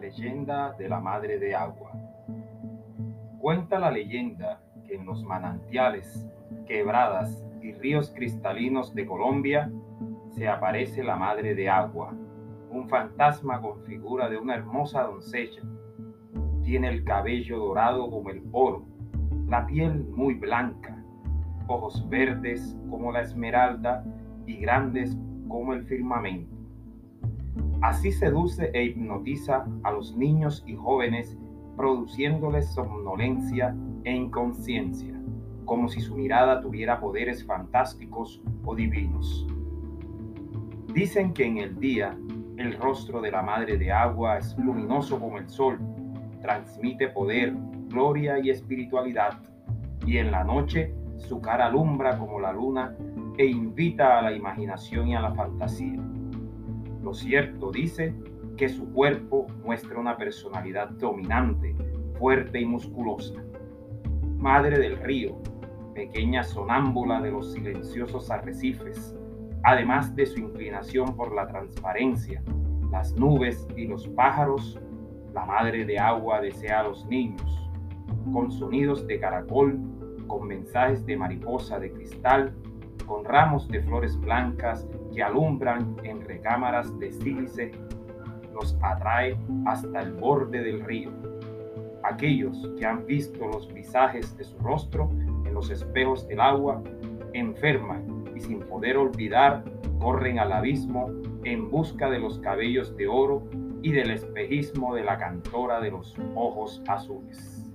Leyenda de la Madre de Agua. Cuenta la leyenda que en los manantiales, quebradas y ríos cristalinos de Colombia se aparece la Madre de Agua, un fantasma con figura de una hermosa doncella. Tiene el cabello dorado como el oro, la piel muy blanca, ojos verdes como la esmeralda y grandes como el firmamento. Así seduce e hipnotiza a los niños y jóvenes, produciéndoles somnolencia e inconsciencia, como si su mirada tuviera poderes fantásticos o divinos. Dicen que en el día el rostro de la Madre de Agua es luminoso como el sol, transmite poder, gloria y espiritualidad, y en la noche su cara alumbra como la luna e invita a la imaginación y a la fantasía. Lo cierto dice que su cuerpo muestra una personalidad dominante, fuerte y musculosa. Madre del río, pequeña sonámbula de los silenciosos arrecifes, además de su inclinación por la transparencia, las nubes y los pájaros, la madre de agua desea a los niños, con sonidos de caracol, con mensajes de mariposa de cristal, con ramos de flores blancas que alumbran en recámaras de sílice, los atrae hasta el borde del río. Aquellos que han visto los visajes de su rostro en los espejos del agua, enferman y sin poder olvidar, corren al abismo en busca de los cabellos de oro y del espejismo de la cantora de los ojos azules.